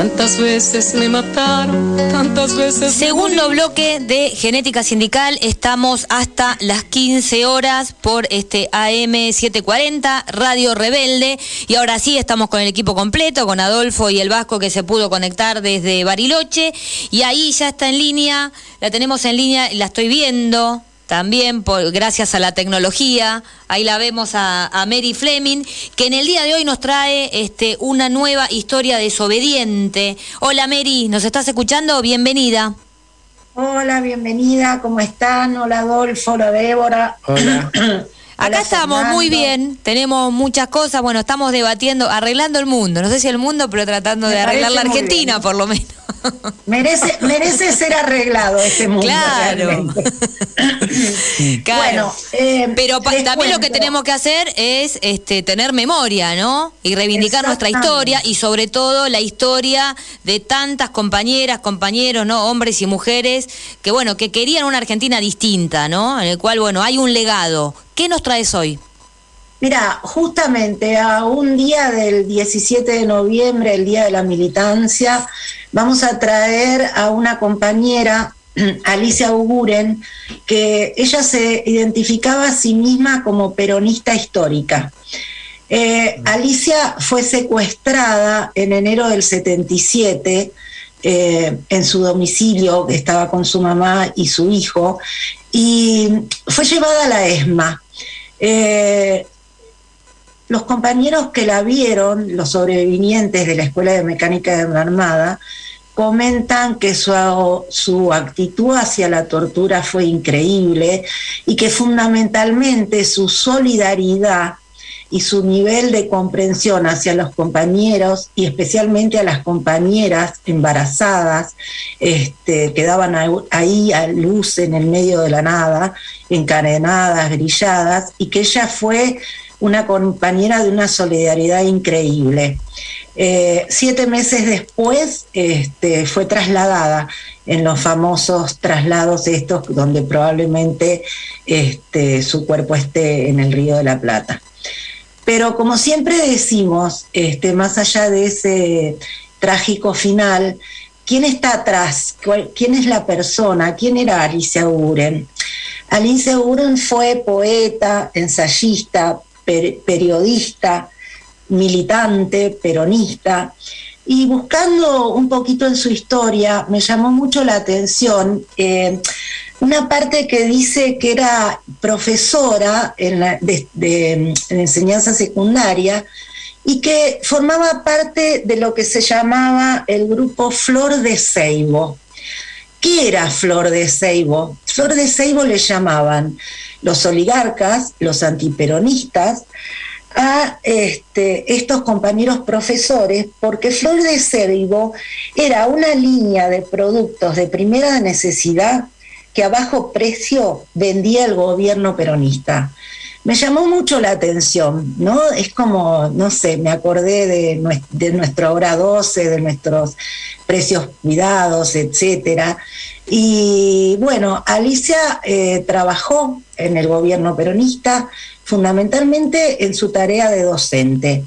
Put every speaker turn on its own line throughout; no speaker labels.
Tantas veces me mataron, tantas veces.
Segundo bloque de Genética Sindical, estamos hasta las 15 horas por este AM 740, Radio Rebelde. Y ahora sí, estamos con el equipo completo, con Adolfo y el Vasco que se pudo conectar desde Bariloche. Y ahí ya está en línea, la tenemos en línea, la estoy viendo también por, gracias a la tecnología. Ahí la vemos a, Mary Fleming, que en el día de hoy nos trae este, una nueva historia desobediente. Hola Mary, ¿nos estás escuchando? Bienvenida.
Hola, bienvenida, ¿cómo están? Hola Adolfo, hola Débora.
Hola. Acá estamos muy bien, tenemos muchas cosas, bueno, estamos debatiendo, arreglando el mundo, no sé si el mundo, pero tratando de arreglar la Argentina por lo menos.
Merece, merece ser arreglado este mundo.
Claro. Bueno, eh, pero también lo que tenemos que hacer es este, tener memoria, ¿no? Y reivindicar nuestra historia y sobre todo la historia de tantas compañeras, compañeros, ¿no? Hombres y mujeres que, bueno, que querían una Argentina distinta, ¿no? En el cual, bueno, hay un legado. ¿Qué nos traes hoy?
Mira, justamente a un día del 17 de noviembre, el Día de la Militancia, vamos a traer a una compañera, Alicia Auguren, que ella se identificaba a sí misma como peronista histórica. Eh, Alicia fue secuestrada en enero del 77 eh, en su domicilio, que estaba con su mamá y su hijo, y fue llevada a la ESMA. Eh, los compañeros que la vieron, los sobrevivientes de la Escuela de Mecánica de la Armada, comentan que su, actitud hacia la tortura fue increíble y que fundamentalmente su solidaridad y su nivel de comprensión hacia los compañeros y especialmente a las compañeras embarazadas este, quedaban ahí a luz en el medio de la nada, encadenadas, grilladas, y que ella fue una compañera de una solidaridad increíble. Eh, siete meses después este, fue trasladada en los famosos traslados estos donde probablemente este, su cuerpo esté en el Río de la Plata. Pero como siempre decimos, este, más allá de ese trágico final, ¿quién está atrás? ¿Quién es la persona? ¿Quién era Alicia Uren? Alicia Uren fue poeta, ensayista, periodista, militante, peronista, y buscando un poquito en su historia, me llamó mucho la atención eh, una parte que dice que era profesora en de, enseñanza secundaria y que formaba parte de lo que se llamaba el grupo Flor de Ceibo. ¿Qué era Flor de Ceibo? Flor de Ceibo le llamaban los oligarcas, los antiperonistas, a este, estos compañeros profesores, porque Flor de Ceibo era una línea de productos de primera necesidad que a bajo precio vendía el gobierno peronista. Me llamó mucho la atención, ¿no? Es como, no sé, me acordé de, de nuestra obra 12, de nuestros precios cuidados, etcétera. Y bueno, Alicia eh, trabajó en el gobierno peronista, fundamentalmente en su tarea de docente.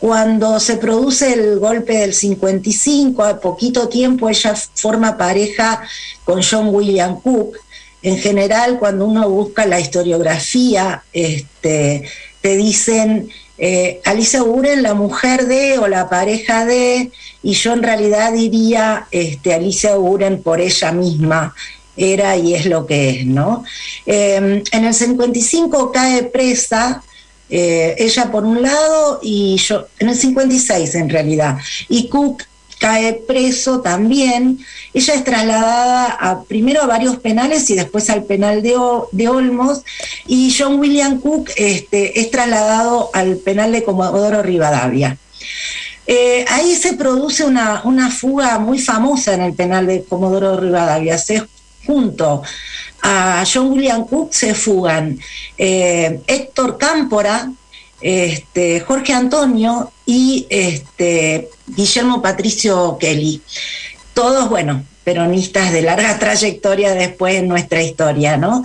Cuando se produce el golpe del 55, a poquito tiempo ella forma pareja con John William Cook. En general, cuando uno busca la historiografía, este, te dicen eh, Alicia Buren, la mujer de o la pareja de, y yo en realidad diría este, Alicia Buren por ella misma, era y es lo que es, ¿no? Em, en el 55 cae presa, eh, ella por un lado y yo, en el 56 en realidad, y Cook cae preso también. Ella es trasladada primero a varios penales y después al penal de, de Olmos. Y John William Cook este, es trasladado al penal de Comodoro Rivadavia. Eh, ahí se produce una, fuga muy famosa en el penal de Comodoro Rivadavia. Se, junto a John William Cook se fugan eh, Héctor Cámpora, este, Jorge Antonio y este, Guillermo Patricio Kelly. Todos, bueno, peronistas de larga trayectoria después en nuestra historia, ¿no?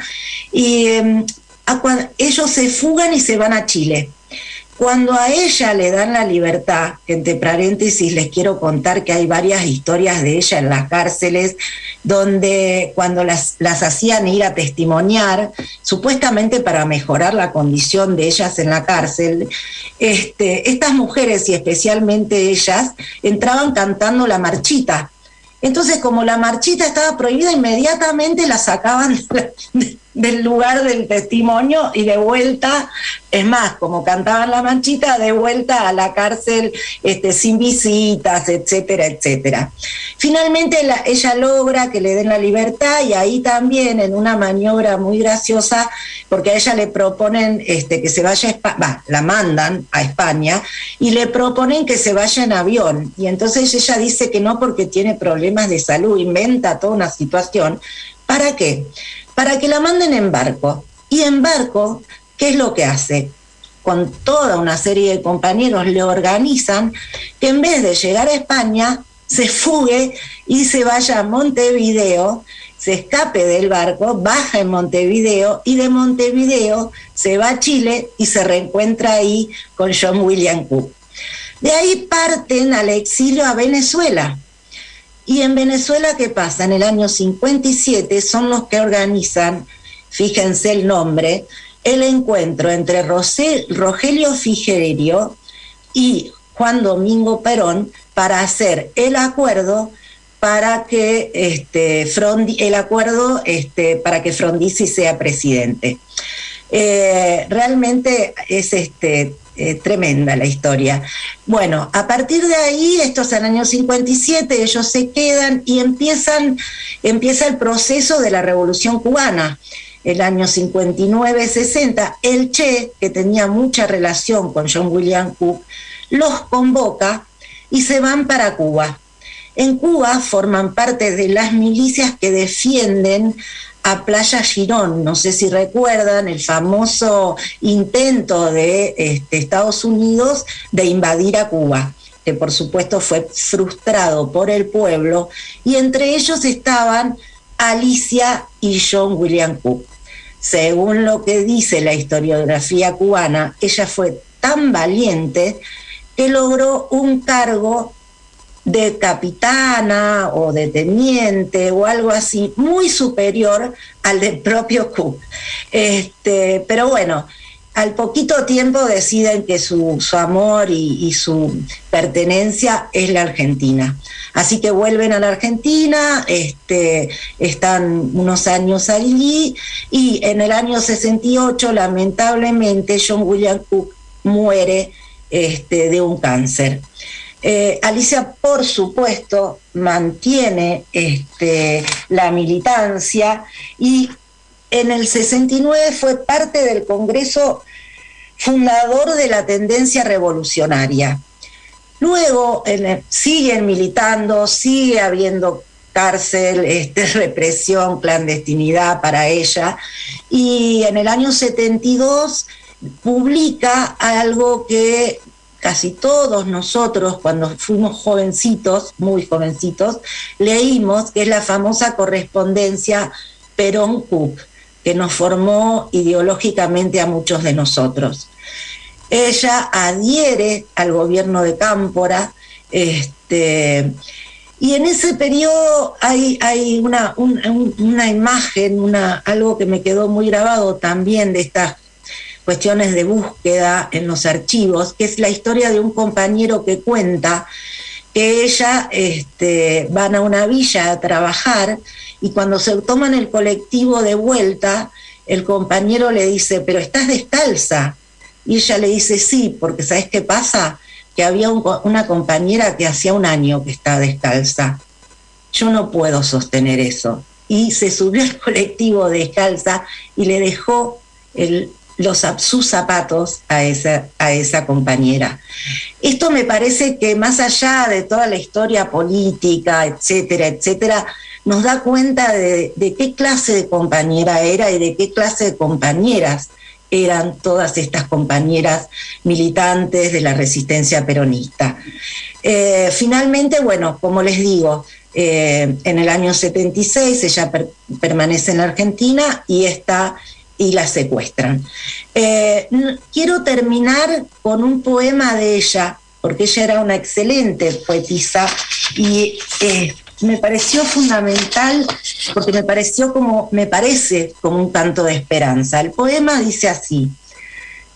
Y em, ellos se fugan y se van a Chile. Cuando a ella le dan la libertad, entre paréntesis les quiero contar que hay varias historias de ella en las cárceles, donde cuando las, las hacían ir a testimoniar, supuestamente para mejorar la condición de ellas en la cárcel, este, estas mujeres y especialmente ellas entraban cantando la marchita. Entonces, como la marchita estaba prohibida, inmediatamente la sacaban del lugar del testimonio y de vuelta, es más, como cantaban la manchita, de vuelta a la cárcel este, sin visitas, etcétera, etcétera. Finalmente ella logra que le den la libertad y ahí también en una maniobra muy graciosa, porque a ella le proponen este, que se vaya a España, la mandan a España y le proponen que se vaya en avión. Y entonces ella dice que no porque tiene problemas de salud, inventa toda una situación. ¿Para qué? Para que la manden en barco. Y en barco, ¿qué es lo que hace? Con toda una serie de compañeros le organizan que en vez de llegar a España, se fugue y se vaya a Montevideo, se escape del barco, baja en Montevideo y de Montevideo se va a Chile y se reencuentra ahí con John William Cook. De ahí parten al exilio a Venezuela y en Venezuela, ¿qué pasa? En el año 57 son los que organizan, fíjense el nombre, el encuentro entre Rogelio Figerio y Juan Domingo Perón para hacer el acuerdo para que este, el acuerdo este, para que Frondizi sea presidente. Eh, realmente es este, eh, tremenda la historia. Bueno, a partir de ahí, esto es el año 57, ellos se quedan y empiezan, empieza el proceso de la Revolución Cubana. El año 59-60, el Che, que tenía mucha relación con John William Cook, los convoca y se van para Cuba. En Cuba forman parte de las milicias que defienden a Playa Girón. No sé si recuerdan el famoso intento de este, Estados Unidos de invadir a Cuba que por supuesto fue frustrado por el pueblo, y entre ellos estaban Alicia y John William Cook. Según lo que dice la historiografía cubana, ella fue tan valiente que logró un cargo de capitana o de teniente o algo así, muy superior al del propio Cook. Este, pero bueno, al poquito tiempo deciden que su, amor y, su pertenencia es la Argentina. Así que vuelven a la Argentina, este, están unos años allí y en el año 68 lamentablemente John William Cook muere este, de un cáncer. Eh, Alicia, por supuesto, mantiene este, la militancia y en el 69 fue parte del Congreso fundador de la tendencia revolucionaria. Luego siguen militando, sigue habiendo cárcel, este, represión, clandestinidad para ella. Y en el año 72 publica algo que casi todos nosotros cuando fuimos jovencitos, muy jovencitos, leímos que es la famosa correspondencia Perón-Cook, que nos formó ideológicamente a muchos de nosotros. Ella adhiere al gobierno de Cámpora, este, y en ese periodo hay, hay una, una imagen, una, algo que me quedó muy grabado también de estas cuestiones de búsqueda en los archivos, que es la historia de un compañero que cuenta que ella este, van a una villa a trabajar y cuando se toman el colectivo de vuelta, el compañero le dice, pero estás descalza. Y ella le dice, sí, porque ¿sabes qué pasa? Que había una compañera que hacía un año que estaba descalza. Yo no puedo sostener eso. Y se subió al colectivo descalza y le dejó el, los, sus zapatos a esa, a esa compañera. Esto me parece que más allá de toda la historia política, etcétera, etcétera, nos da cuenta de, qué clase de compañera era y de qué clase de compañeras eran todas estas compañeras militantes de la resistencia peronista. Eh, finalmente, bueno, como les digo, eh, en el año 76 ella permanece en la Argentina y está y la secuestran. Eh, quiero terminar con un poema de ella, porque ella era una excelente poetisa y eh, me pareció fundamental porque me pareció como, me parece como un canto de esperanza. El poema dice así,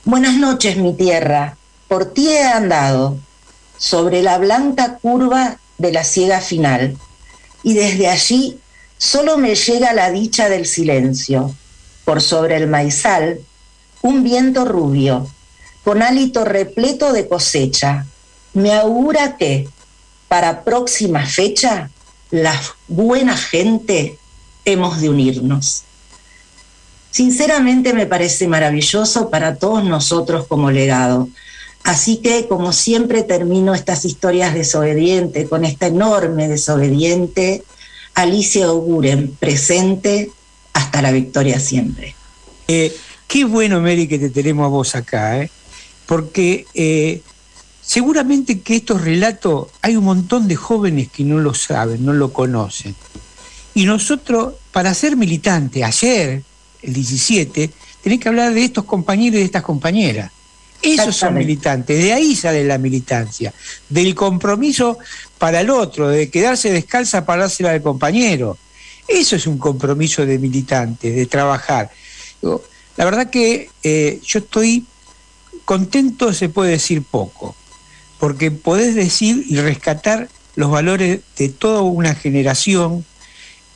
Buenas noches mi tierra, por ti he andado sobre la blanca curva de la ciega final y desde allí solo me llega la dicha del silencio. Por sobre el maizal, un viento rubio, con hálito repleto de cosecha, me augura que, para próxima fecha, la buena gente hemos de unirnos. Sinceramente me parece maravilloso para todos nosotros como legado. Así que, como siempre, termino estas historias desobedientes con esta enorme desobediente Alicia Oguren, presente hasta la victoria siempre.
Eh, qué bueno, Mary, que te tenemos a vos acá, ¿eh? porque eh, seguramente que estos relatos hay un montón de jóvenes que no lo saben, no lo conocen. Y nosotros, para ser militante, ayer, el 17, tenés que hablar de estos compañeros y de estas compañeras. Esos son militantes, de ahí sale la militancia, del compromiso para el otro, de quedarse descalza para dársela al compañero. Eso es un compromiso de militante, de trabajar. La verdad que eh, yo estoy contento, se puede decir poco, porque podés decir y rescatar los valores de toda una generación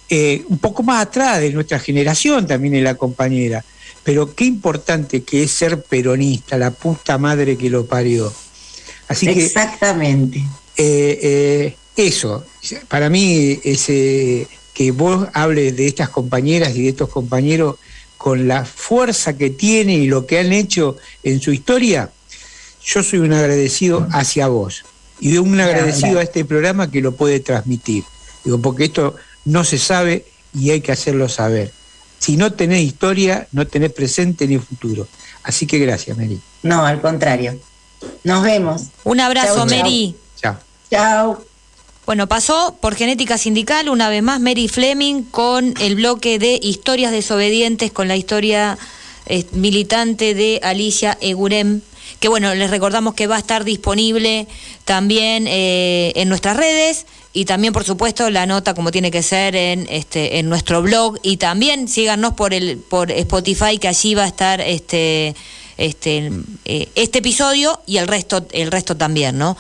eh, un poco más atrás de nuestra generación también en la compañera. Pero qué importante que es ser peronista, la puta madre que lo parió.
Así Exactamente.
Eh, eh, eso, para mí, ese, que vos hables de estas compañeras y de estos compañeros con la fuerza que tienen y lo que han hecho en su historia, yo soy un agradecido hacia vos y de un agradecido a este programa que lo puede transmitir. Digo, porque esto no se sabe y hay que hacerlo saber. Si no tenés historia, no tenés presente ni futuro. Así que gracias, Mary.
No, al contrario. Nos vemos.
Un abrazo, Mary.
Chao. Chao.
Bueno, pasó por Genética Sindical una vez más Mary Fleming con el bloque de historias desobedientes, con la historia eh, militante de Alicia Egurem que bueno, les recordamos que va a estar disponible también eh, en nuestras redes y también por supuesto la nota como tiene que ser en este en nuestro blog y también síganos por el por Spotify que allí va a estar este este eh, este episodio y el resto el resto también, ¿no?